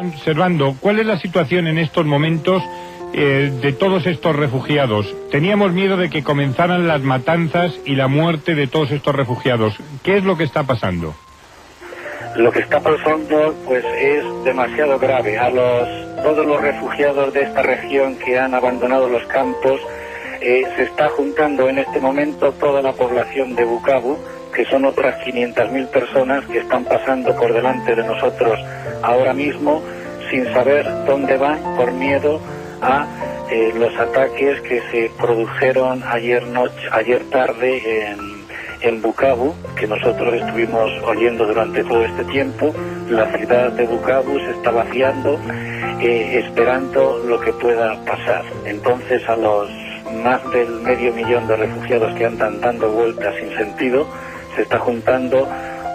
Observando, ¿cuál es la situación en estos momentos eh, de todos estos refugiados? Teníamos miedo de que comenzaran las matanzas y la muerte de todos estos refugiados. ¿Qué es lo que está pasando? Lo que está pasando pues es demasiado grave. A los todos los refugiados de esta región que han abandonado los campos eh, se está juntando en este momento toda la población de Bukavu, que son otras 500.000 personas que están pasando por delante de nosotros ahora mismo sin saber dónde van por miedo a eh, los ataques que se produjeron ayer noche, ayer tarde en, en Bukavu, que nosotros estuvimos oyendo durante todo este tiempo. La ciudad de Bukavu se está vaciando, eh, esperando lo que pueda pasar. Entonces a los más del medio millón de refugiados que andan dando vueltas sin sentido, se está juntando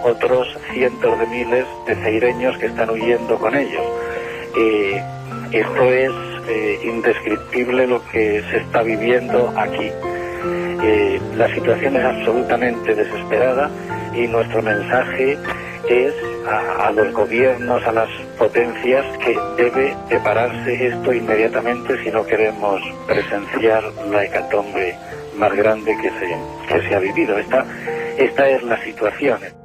otros cientos de miles de ceireños que están huyendo con ellos. Eh, esto es eh, indescriptible lo que se está viviendo aquí. Eh, la situación es absolutamente desesperada y nuestro mensaje es a, los gobiernos, a las potencias, que debe separarse esto inmediatamente si no queremos presenciar la hecatombe más grande que se, que se ha vivido. Esta, esta es la situación.